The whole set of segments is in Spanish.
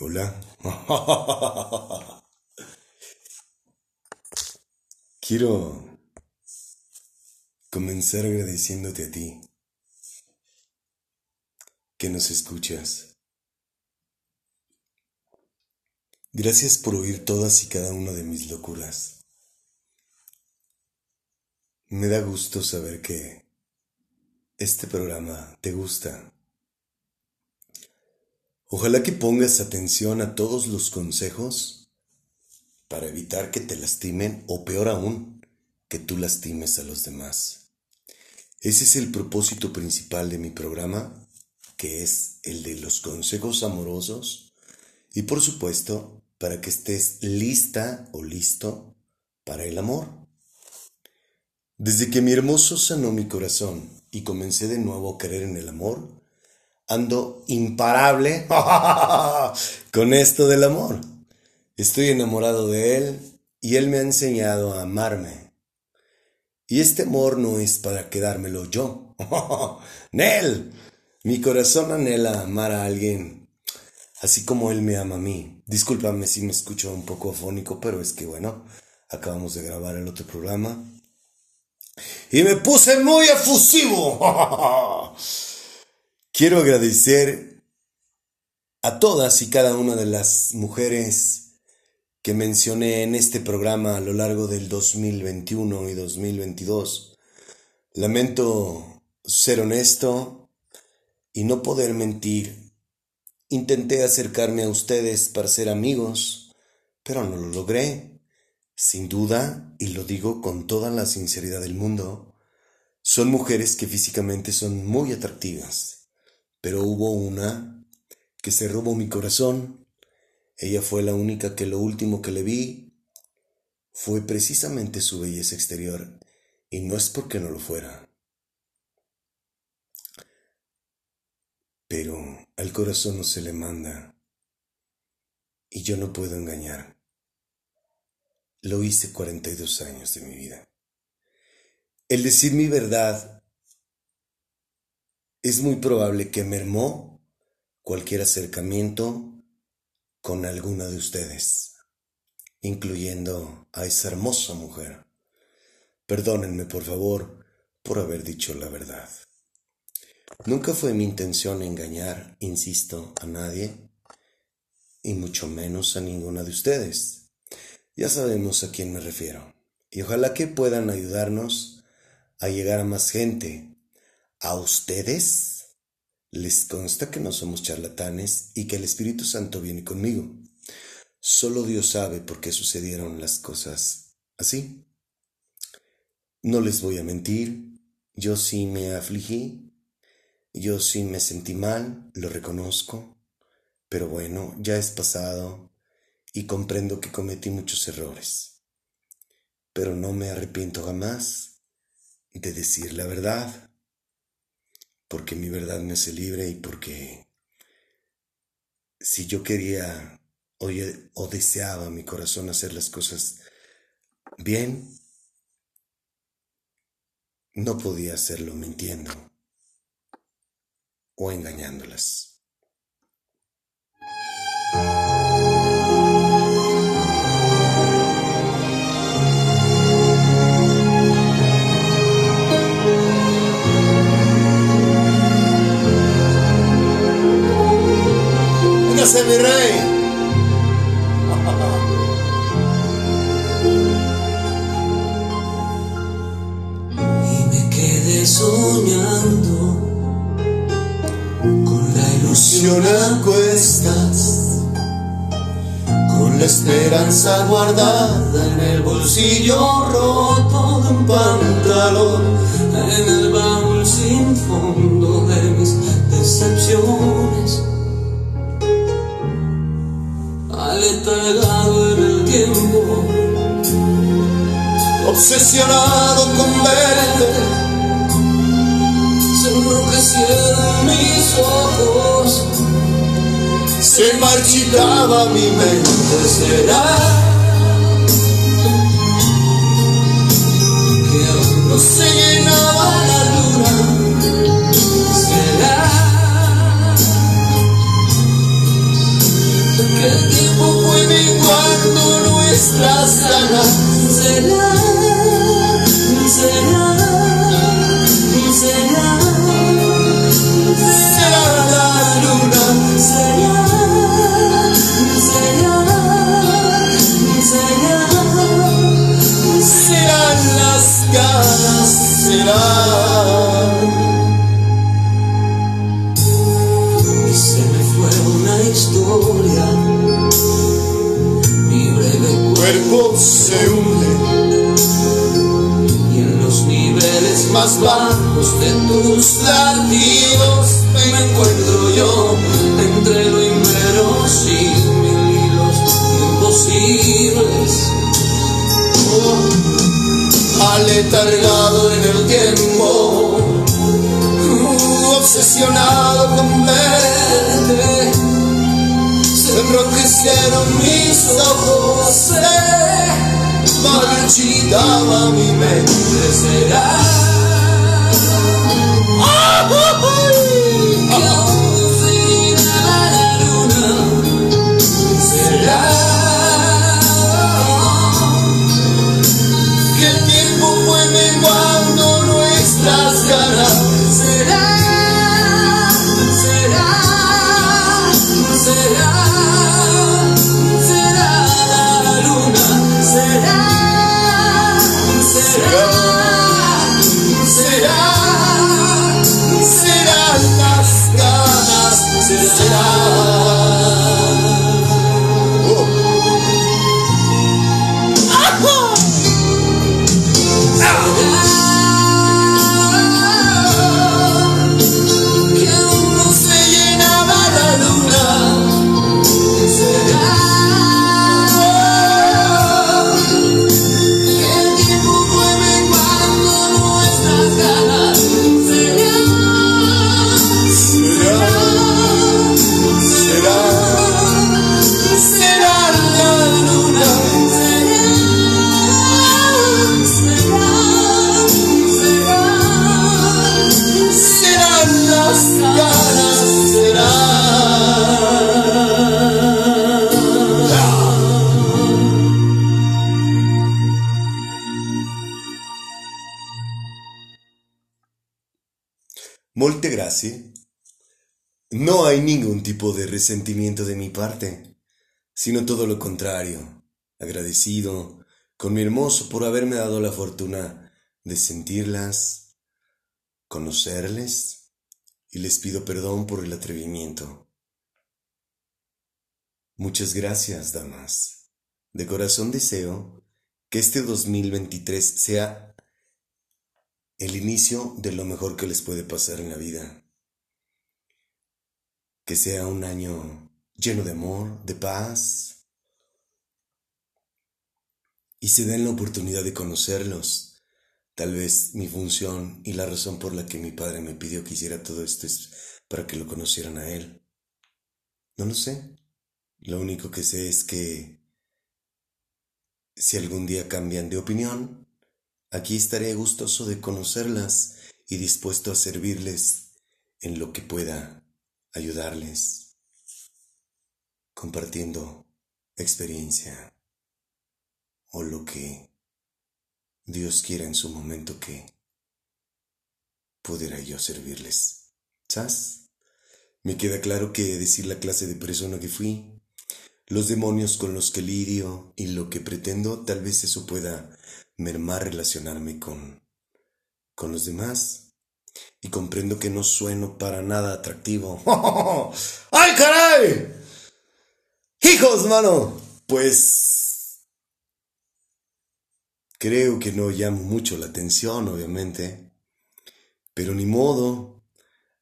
Hola. Quiero comenzar agradeciéndote a ti que nos escuchas. Gracias por oír todas y cada una de mis locuras. Me da gusto saber que este programa te gusta. Ojalá que pongas atención a todos los consejos para evitar que te lastimen o peor aún, que tú lastimes a los demás. Ese es el propósito principal de mi programa, que es el de los consejos amorosos y por supuesto para que estés lista o listo para el amor. Desde que mi hermoso sanó mi corazón y comencé de nuevo a creer en el amor, ando imparable con esto del amor. Estoy enamorado de él y él me ha enseñado a amarme. Y este amor no es para quedármelo yo. Nel, mi corazón anhela amar a alguien así como él me ama a mí. Discúlpame si me escucho un poco afónico, pero es que bueno, acabamos de grabar el otro programa. Y me puse muy efusivo. Quiero agradecer a todas y cada una de las mujeres que mencioné en este programa a lo largo del 2021 y 2022. Lamento ser honesto y no poder mentir. Intenté acercarme a ustedes para ser amigos, pero no lo logré. Sin duda, y lo digo con toda la sinceridad del mundo, son mujeres que físicamente son muy atractivas pero hubo una que se robó mi corazón. Ella fue la única que lo último que le vi fue precisamente su belleza exterior, y no es porque no lo fuera. Pero al corazón no se le manda, y yo no puedo engañar. Lo hice 42 años de mi vida. El decir mi verdad es muy probable que mermó cualquier acercamiento con alguna de ustedes, incluyendo a esa hermosa mujer. Perdónenme, por favor, por haber dicho la verdad. Nunca fue mi intención engañar, insisto, a nadie, y mucho menos a ninguna de ustedes. Ya sabemos a quién me refiero, y ojalá que puedan ayudarnos a llegar a más gente a ustedes les consta que no somos charlatanes y que el Espíritu Santo viene conmigo. Solo Dios sabe por qué sucedieron las cosas así. No les voy a mentir, yo sí me afligí, yo sí me sentí mal, lo reconozco, pero bueno, ya es pasado y comprendo que cometí muchos errores. Pero no me arrepiento jamás de decir la verdad porque mi verdad me hace libre y porque si yo quería o, o deseaba mi corazón hacer las cosas bien, no podía hacerlo mintiendo o engañándolas. Mi rey. Y me quedé soñando con la ilusión a cuestas, con la esperanza guardada en el bolsillo roto de un pantalón, en el baúl sin fondo de mis decepciones letargado en el tiempo, obsesionado con verte, se enrojecieron mis ojos, se marchitaba mi mente, será que aún no se llenaba la luna, será ganas. Será, será, será, será la luna. Será, será. Será. Se me fue una historia. Se hunde. Y en los niveles más bajos de tus latidos me encuentro yo entre lo inverosímil y los imposibles. Oh, aletargado en el tiempo obsesionado con verte. Se enrojecieron mis ojos, marchitaba mi mente. Será Será. Resentimiento de mi parte, sino todo lo contrario, agradecido con mi hermoso por haberme dado la fortuna de sentirlas, conocerles, y les pido perdón por el atrevimiento. Muchas gracias, damas. De corazón deseo que este 2023 sea el inicio de lo mejor que les puede pasar en la vida. Que sea un año lleno de amor, de paz. Y se den la oportunidad de conocerlos. Tal vez mi función y la razón por la que mi padre me pidió que hiciera todo esto es para que lo conocieran a él. No lo sé. Lo único que sé es que si algún día cambian de opinión, aquí estaré gustoso de conocerlas y dispuesto a servirles en lo que pueda ayudarles, compartiendo experiencia o lo que Dios quiera en su momento que pudiera yo servirles. ¿Sabes? Me queda claro que decir la clase de persona que fui, los demonios con los que lidio y lo que pretendo, tal vez eso pueda mermar relacionarme con, con los demás. Y comprendo que no sueno para nada atractivo. ¡Ay, caray! ¡Hijos, mano! Pues... Creo que no llamo mucho la atención, obviamente. Pero ni modo.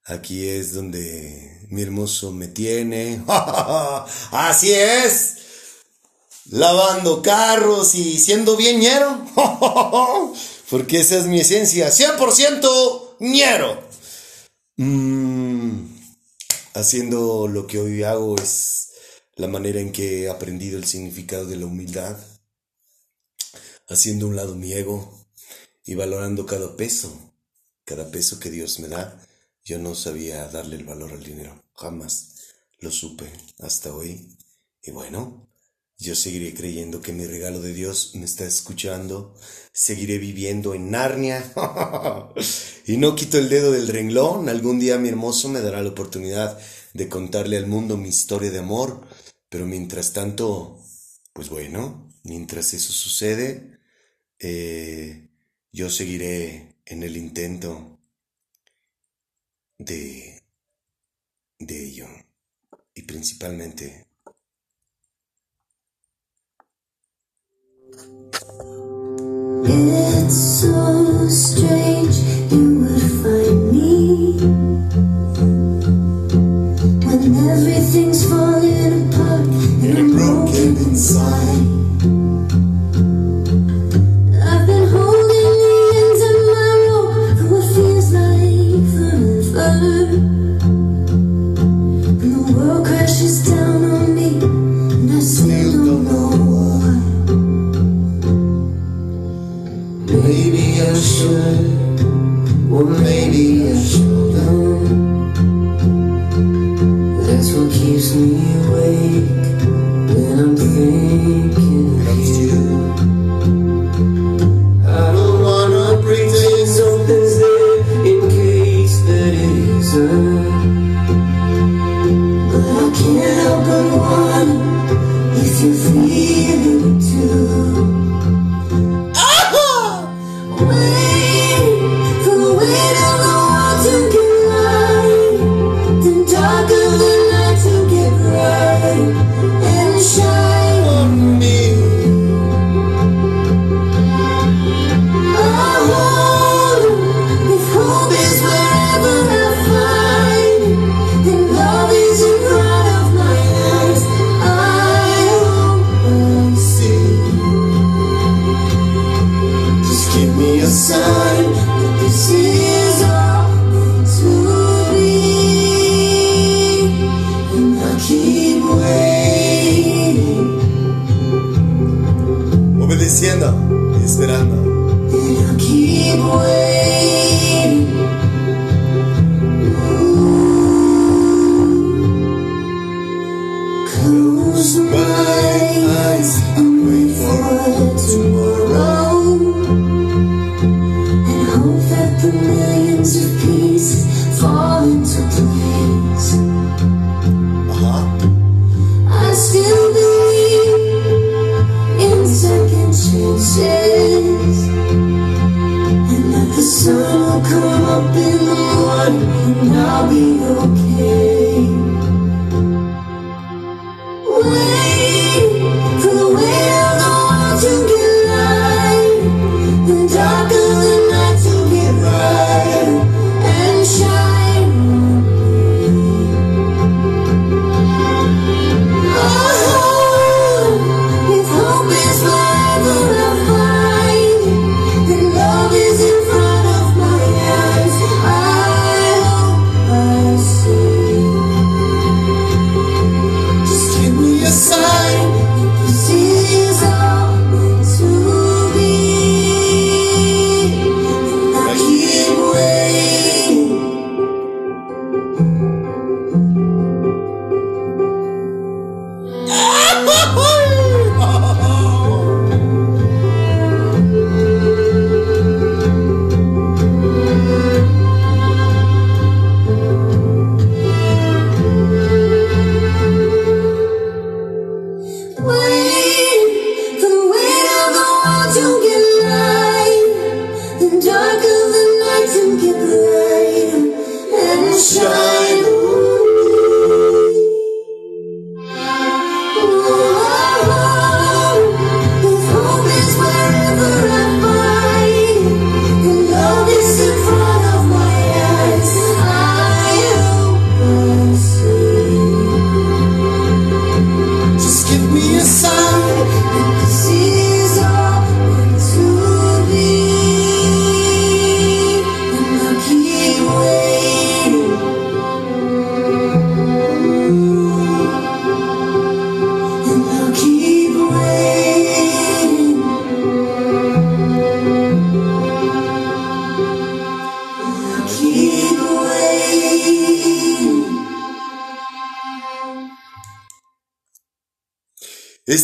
Aquí es donde mi hermoso me tiene. Así es. Lavando carros y siendo bien. Porque esa es mi esencia. 100% ñero. Mm, haciendo lo que hoy hago es la manera en que he aprendido el significado de la humildad. Haciendo un lado mi ego y valorando cada peso. Cada peso que Dios me da. Yo no sabía darle el valor al dinero. Jamás lo supe hasta hoy. Y bueno, Yo seguiré creyendo que mi regalo de Dios me está escuchando. Seguiré viviendo en Narnia. y no quito el dedo del renglón. Algún día mi hermoso me dará la oportunidad de contarle al mundo mi historia de amor. Pero mientras tanto, pues bueno, mientras eso sucede, eh, yo seguiré en el intento de, de ello. Y principalmente It's so strange you would find me when everything's falling apart and I'm broken inside. Maybe I should, or maybe I shouldn't. That's what keeps me awake when I'm thinking of you. Eyes and wait for tomorrow.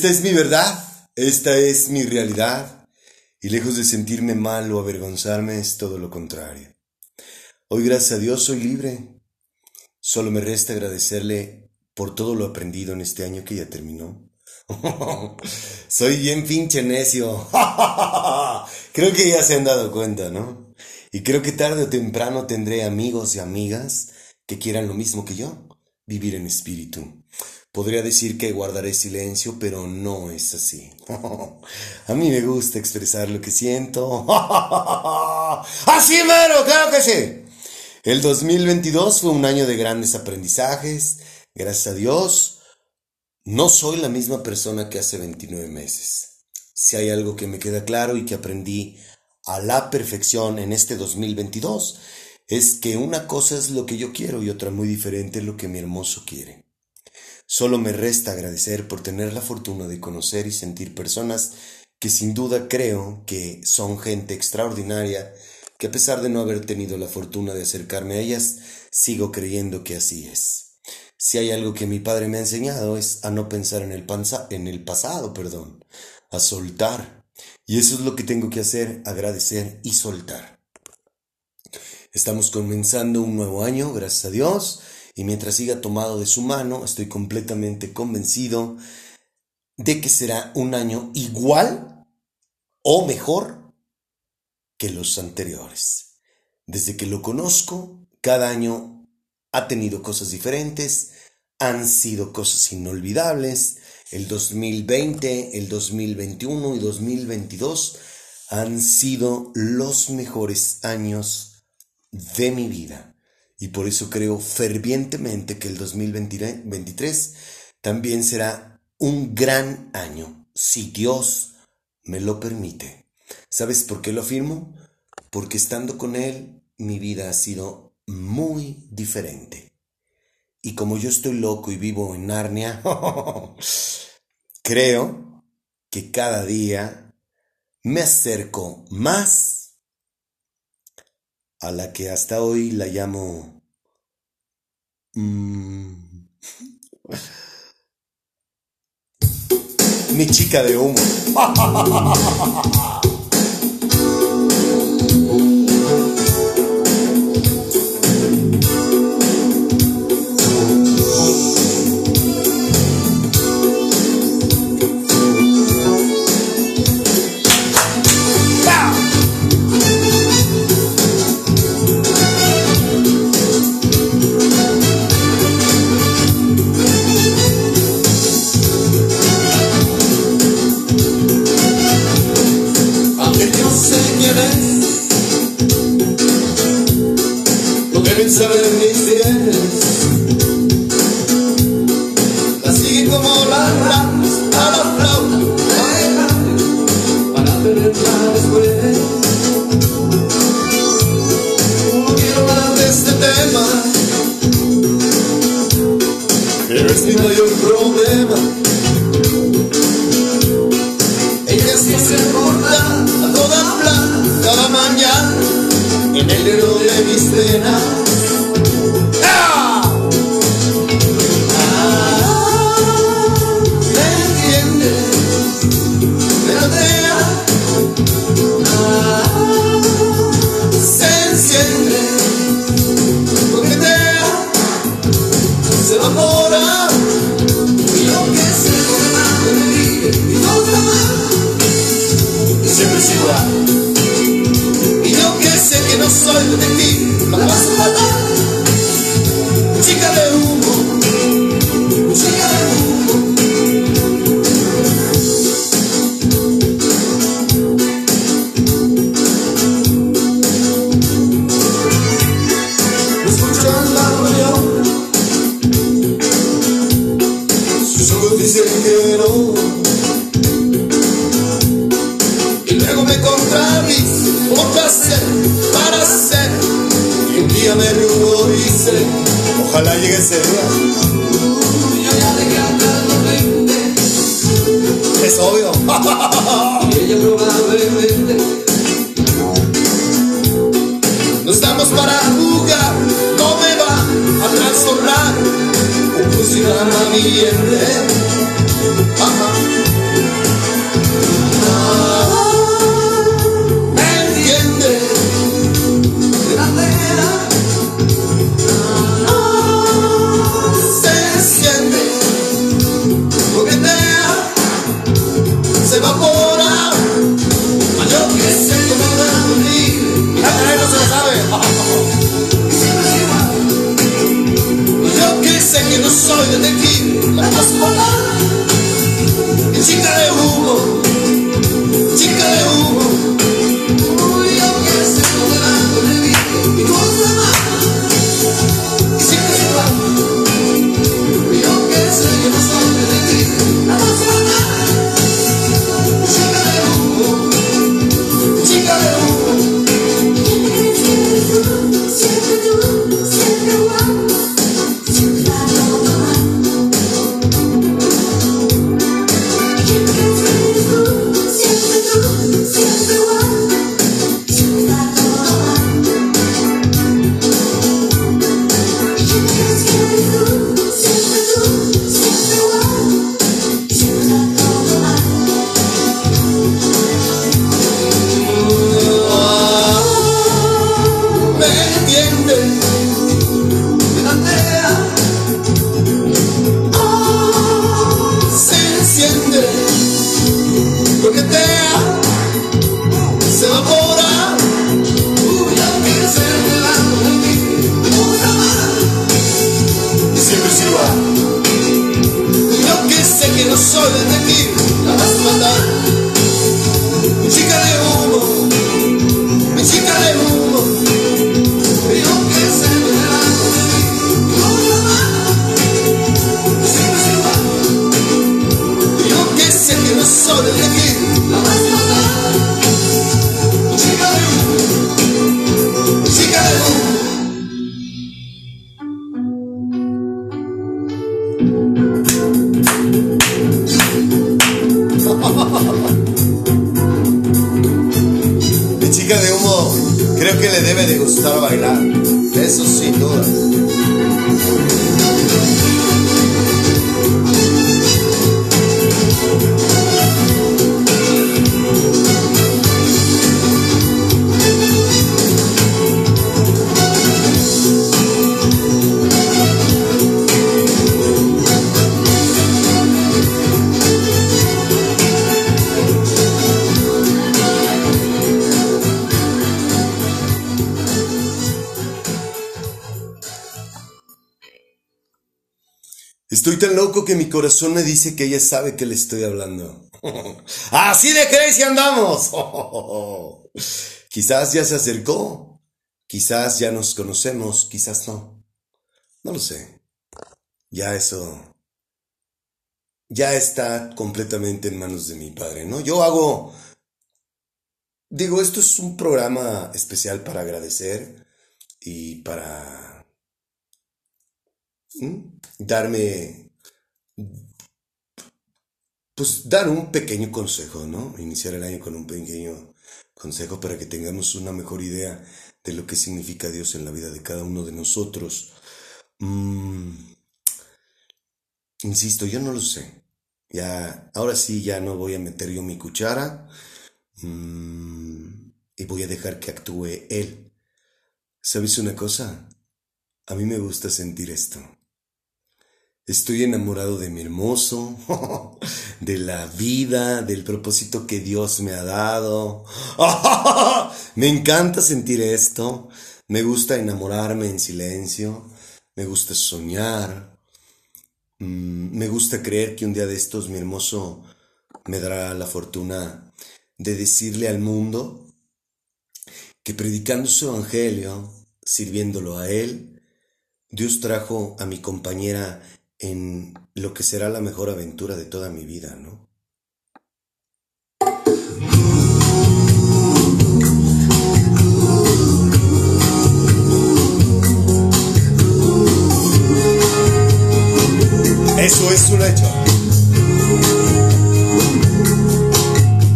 Esta es mi verdad, esta es mi realidad, y lejos de sentirme mal o avergonzarme es todo lo contrario. Hoy gracias a Dios soy libre. Solo me resta agradecerle por todo lo aprendido en este año que ya terminó. soy bien pinche necio. creo que ya se han dado cuenta, ¿no? Y creo que tarde o temprano tendré amigos y amigas que quieran lo mismo que yo, vivir en espíritu. Podría decir que guardaré silencio, pero no es así. A mí me gusta expresar lo que siento. Así mero, claro que sí. El 2022 fue un año de grandes aprendizajes. Gracias a Dios, no soy la misma persona que hace 29 meses. Si hay algo que me queda claro y que aprendí a la perfección en este 2022, es que una cosa es lo que yo quiero y otra muy diferente es lo que mi hermoso quiere. Solo me resta agradecer por tener la fortuna de conocer y sentir personas que sin duda creo que son gente extraordinaria, que a pesar de no haber tenido la fortuna de acercarme a ellas, sigo creyendo que así es. Si hay algo que mi padre me ha enseñado es a no pensar en el, en el pasado, perdón, a soltar. Y eso es lo que tengo que hacer, agradecer y soltar. Estamos comenzando un nuevo año, gracias a Dios y mientras siga tomado de su mano, estoy completamente convencido de que será un año igual o mejor que los anteriores. Desde que lo conozco, cada año ha tenido cosas diferentes, han sido cosas inolvidables. El 2020, el 2021 y 2022 han sido los mejores años de mi vida. Y por eso creo fervientemente que el 2023 también será un gran año, si Dios me lo permite. ¿Sabes por qué lo afirmo? Porque estando con Él, mi vida ha sido muy diferente. Y como yo estoy loco y vivo en Narnia, creo que cada día me acerco más a la que hasta hoy la llamo... Mm, mi chica de humo. seven a mi Ajá. Debe de gustar bailar. Eso sin duda. Estoy tan loco que mi corazón me dice que ella sabe que le estoy hablando. Así de crazy andamos. Quizás ya se acercó. Quizás ya nos conocemos. Quizás no. No lo sé. Ya eso. Ya está completamente en manos de mi padre, ¿no? Yo hago. Digo, esto es un programa especial para agradecer y para ¿Mm? Darme, pues dar un pequeño consejo, ¿no? Iniciar el año con un pequeño consejo para que tengamos una mejor idea de lo que significa Dios en la vida de cada uno de nosotros. Mm, insisto, yo no lo sé. Ya, ahora sí, ya no voy a meter yo mi cuchara mm, y voy a dejar que actúe Él. ¿Sabes una cosa? A mí me gusta sentir esto. Estoy enamorado de mi hermoso, de la vida, del propósito que Dios me ha dado. Me encanta sentir esto. Me gusta enamorarme en silencio. Me gusta soñar. Mm, Me gusta creer que un día de estos mi hermoso me dará la fortuna de decirle al mundo que predicando su evangelio, sirviéndolo a él, Dios trajo a mi compañera en lo que será la mejor aventura de toda mi vida, ¿no? Eso es un hecho.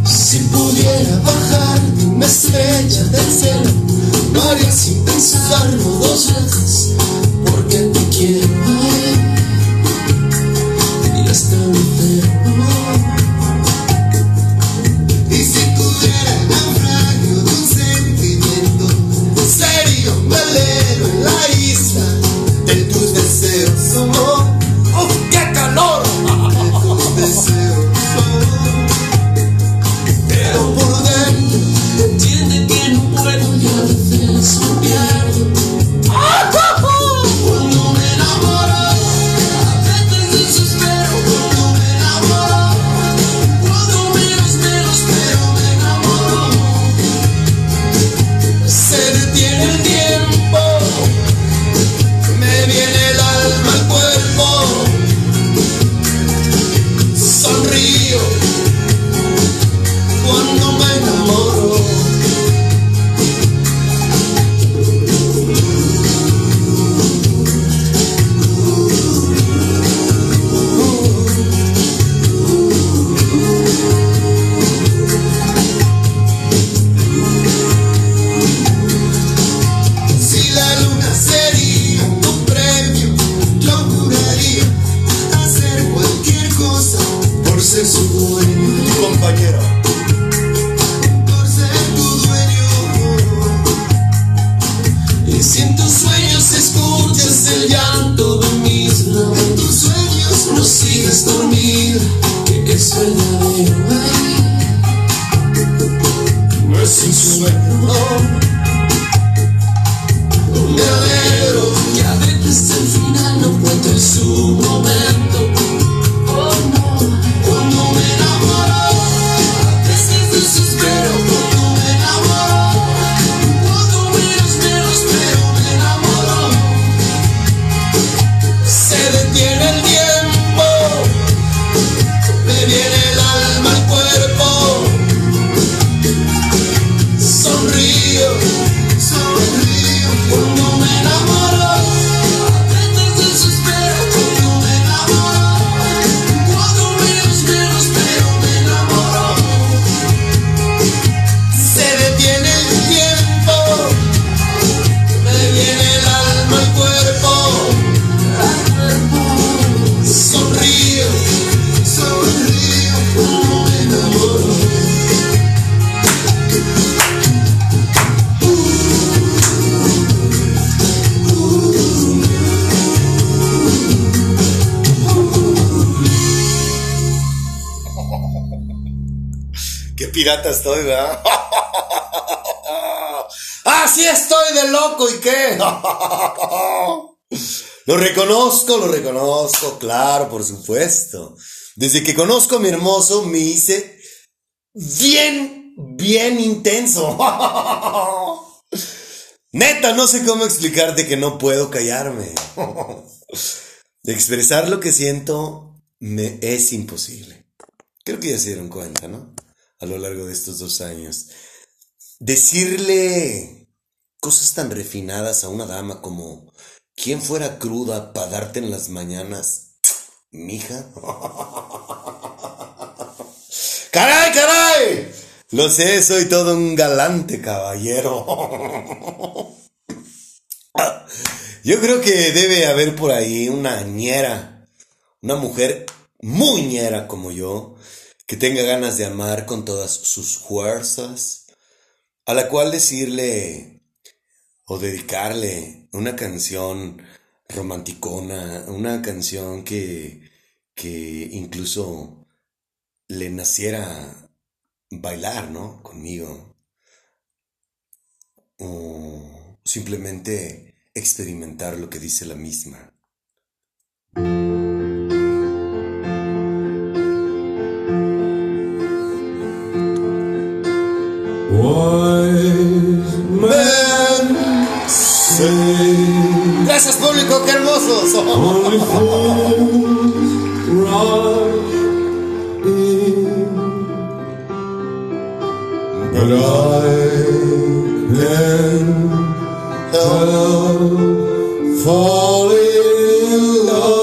Si pudiera bajar de una estrella del cielo, lo haría sin dos veces, pirata estoy, ¿verdad? Así estoy de loco y qué. Lo reconozco, lo reconozco, claro, por supuesto. Desde que conozco a mi hermoso me hice bien, bien intenso. Neta, no sé cómo explicarte que no puedo callarme. Expresar lo que siento me es imposible. Creo que ya se dieron cuenta, ¿no? A lo largo de estos dos años. Decirle cosas tan refinadas a una dama como ¿Quién fuera cruda para darte en las mañanas? Mija. ¡Caray, caray! Lo sé, soy todo un galante caballero. Yo creo que debe haber por ahí una ñera, una mujer muy ñera como yo, que tenga ganas de amar con todas sus fuerzas, a la cual decirle o dedicarle una canción romanticona, una canción que, que incluso le naciera bailar, ¿no? Conmigo. O simplemente experimentar lo que dice la misma. Gracias público, qué hermosos. But I can help falling in love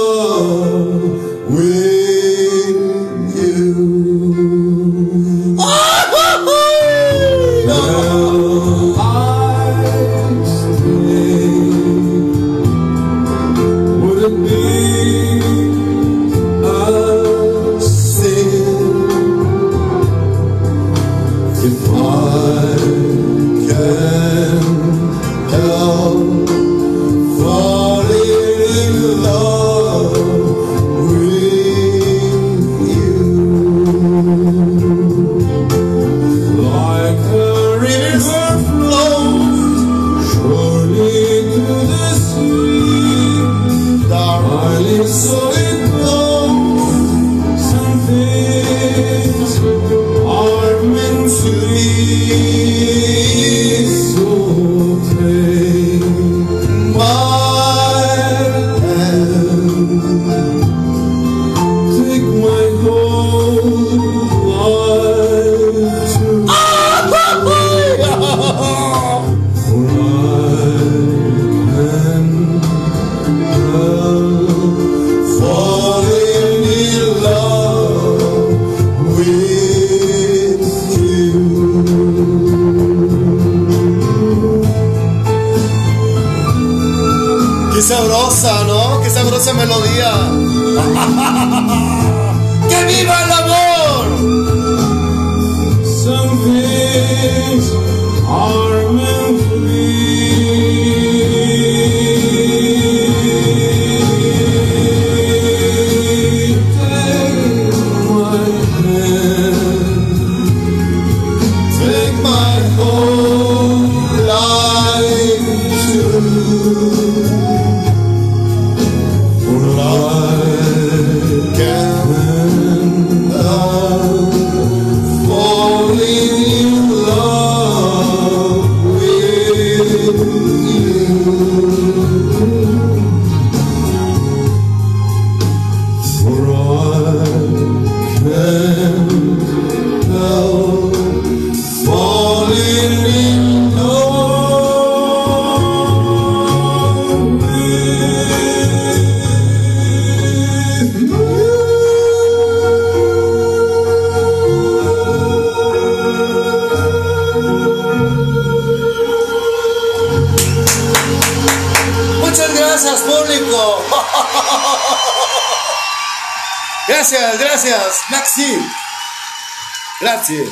Gracias.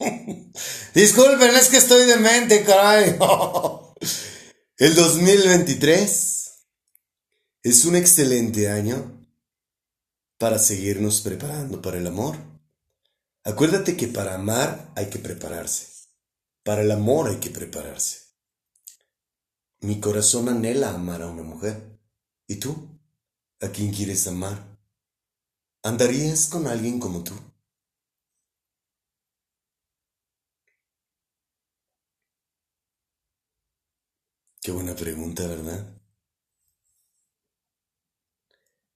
Disculpen, es que estoy demente, caray. El 2023 es un excelente año para seguirnos preparando para el amor. Acuérdate que para amar hay que prepararse. Para el amor hay que prepararse. Mi corazón anhela amar a una mujer. ¿Y tú? ¿A quién quieres amar? ¿Andarías con alguien como tú? Qué buena pregunta, ¿verdad?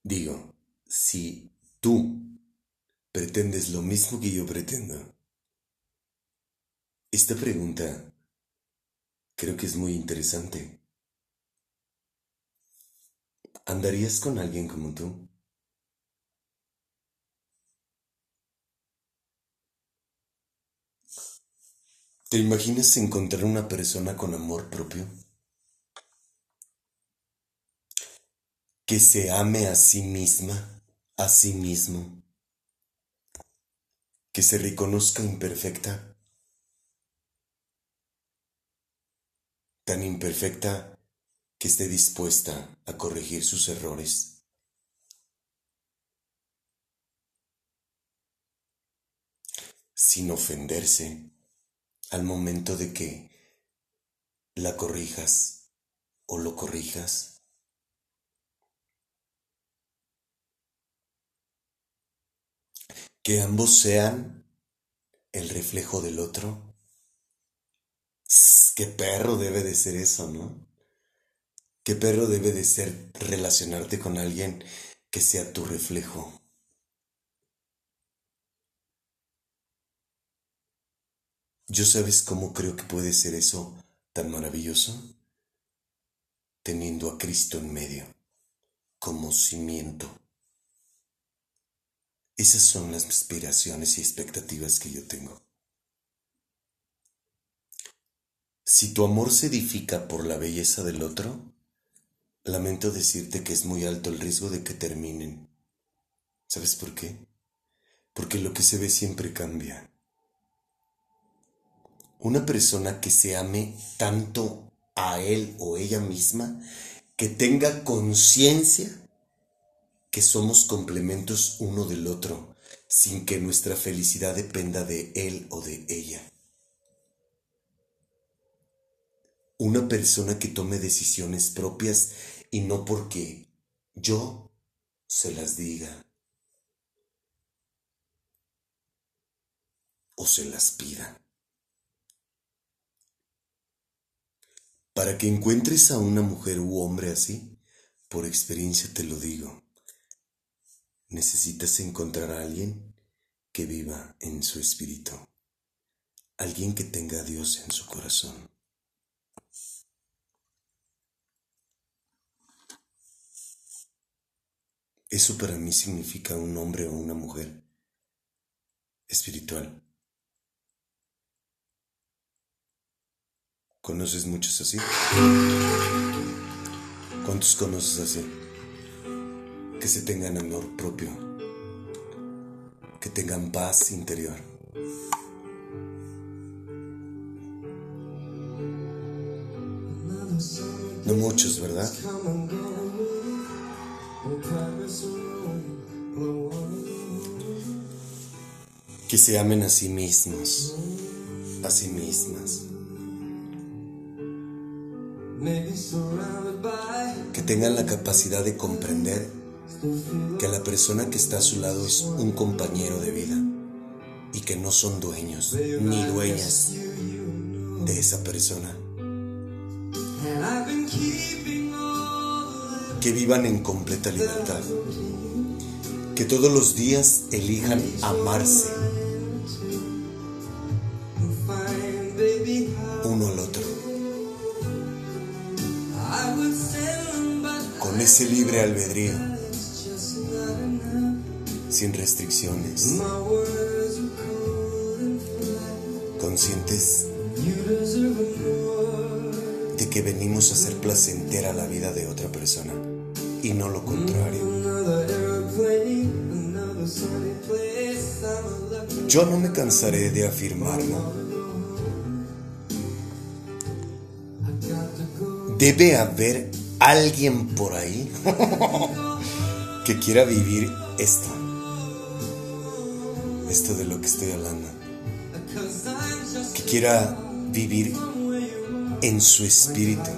Digo, si tú pretendes lo mismo que yo pretendo, esta pregunta creo que es muy interesante. ¿Andarías con alguien como tú? ¿Te imaginas encontrar una persona con amor propio? que se ame a sí misma, a sí mismo, que se reconozca imperfecta, tan imperfecta que esté dispuesta a corregir sus errores. sin ofenderse al momento de que la corrijas o lo corrijas. que ambos sean el reflejo del otro. Qué perro debe de ser eso, ¿no? Qué perro debe de ser relacionarte con alguien que sea tu reflejo. ¿Yo sabes cómo creo que puede ser eso tan maravilloso? Teniendo a Cristo en medio, como cimiento. Esas son las aspiraciones y expectativas que yo tengo. Si tu amor se edifica por la belleza del otro, lamento decirte que es muy alto el riesgo de que terminen. ¿Sabes por qué? Porque lo que se ve siempre cambia. Una persona que se ame tanto a él o ella misma, que tenga conciencia que somos complementos uno del otro, sin que nuestra felicidad dependa de él o de ella. Una persona que tome decisiones propias y no porque yo se las diga o se las pida. Para que encuentres a una mujer u hombre así, por experiencia te lo digo, necesitas encontrar a alguien que viva en su espíritu, alguien que tenga a Dios en su corazón. Eso para mí significa un hombre o una mujer espiritual. ¿Conoces muchos así? ¿Cuántos conoces así? que se tengan amor propio, que tengan paz interior. No muchos, ¿verdad? Que se amen a sí mismos, a sí mismas. Que tengan la capacidad de comprender que la persona que está a su lado es un compañero de vida y que no son dueños ni dueñas de esa persona. Que vivan en completa libertad. Que todos los días elijan amarse uno al otro. Con ese libre albedrío sin restricciones, conscientes de que venimos a hacer placentera la vida de otra persona y no lo contrario. Yo no me cansaré de afirmarlo. Debe haber alguien por ahí que quiera vivir esta. Esto de lo que estoy hablando. Que quiera vivir en su espíritu.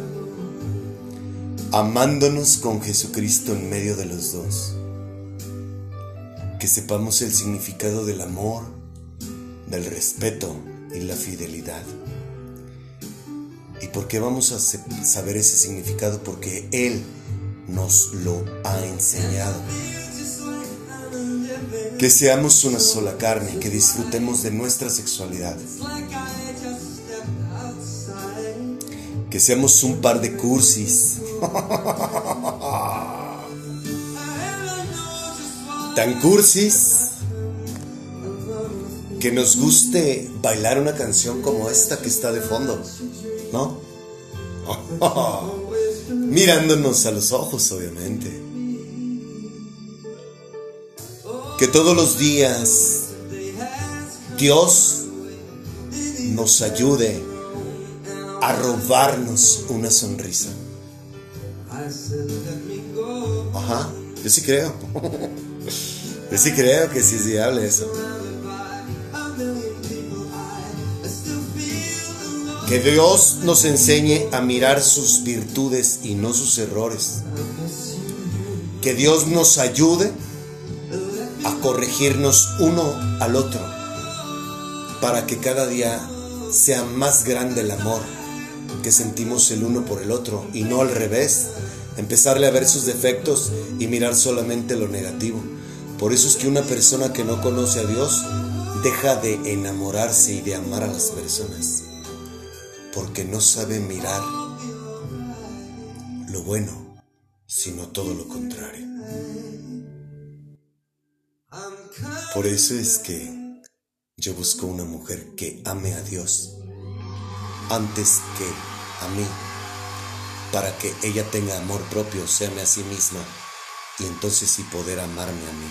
Amándonos con Jesucristo en medio de los dos. Que sepamos el significado del amor, del respeto y la fidelidad. ¿Y por qué vamos a saber ese significado? Porque Él nos lo ha enseñado. Que seamos una sola carne, que disfrutemos de nuestra sexualidad. Que seamos un par de cursis. Tan cursis que nos guste bailar una canción como esta que está de fondo, ¿no? Mirándonos a los ojos, obviamente. Que todos los días Dios nos ayude a robarnos una sonrisa. Ajá, yo sí creo. Yo sí creo que sí es viable eso. Que Dios nos enseñe a mirar sus virtudes y no sus errores. Que Dios nos ayude a corregirnos uno al otro para que cada día sea más grande el amor que sentimos el uno por el otro y no al revés, empezarle a ver sus defectos y mirar solamente lo negativo. Por eso es que una persona que no conoce a Dios deja de enamorarse y de amar a las personas porque no sabe mirar lo bueno, sino todo lo contrario. Por eso es que yo busco una mujer que ame a Dios antes que a mí, para que ella tenga amor propio, se ame a sí misma y entonces sí poder amarme a mí.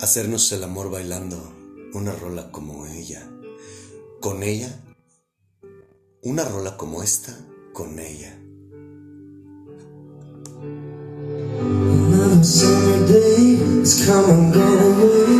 Hacernos el amor bailando una rola como ella. Con ella, una rola como esta, con ella. Another summer day is come and gone away.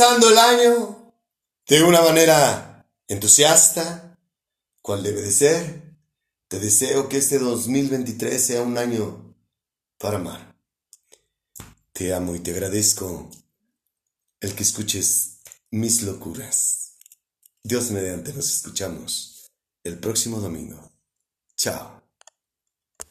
El año de una manera entusiasta, cual debe de ser. Te deseo que este 2023 sea un año para amar. Te amo y te agradezco el que escuches mis locuras. Dios mediante nos escuchamos el próximo domingo. Chao.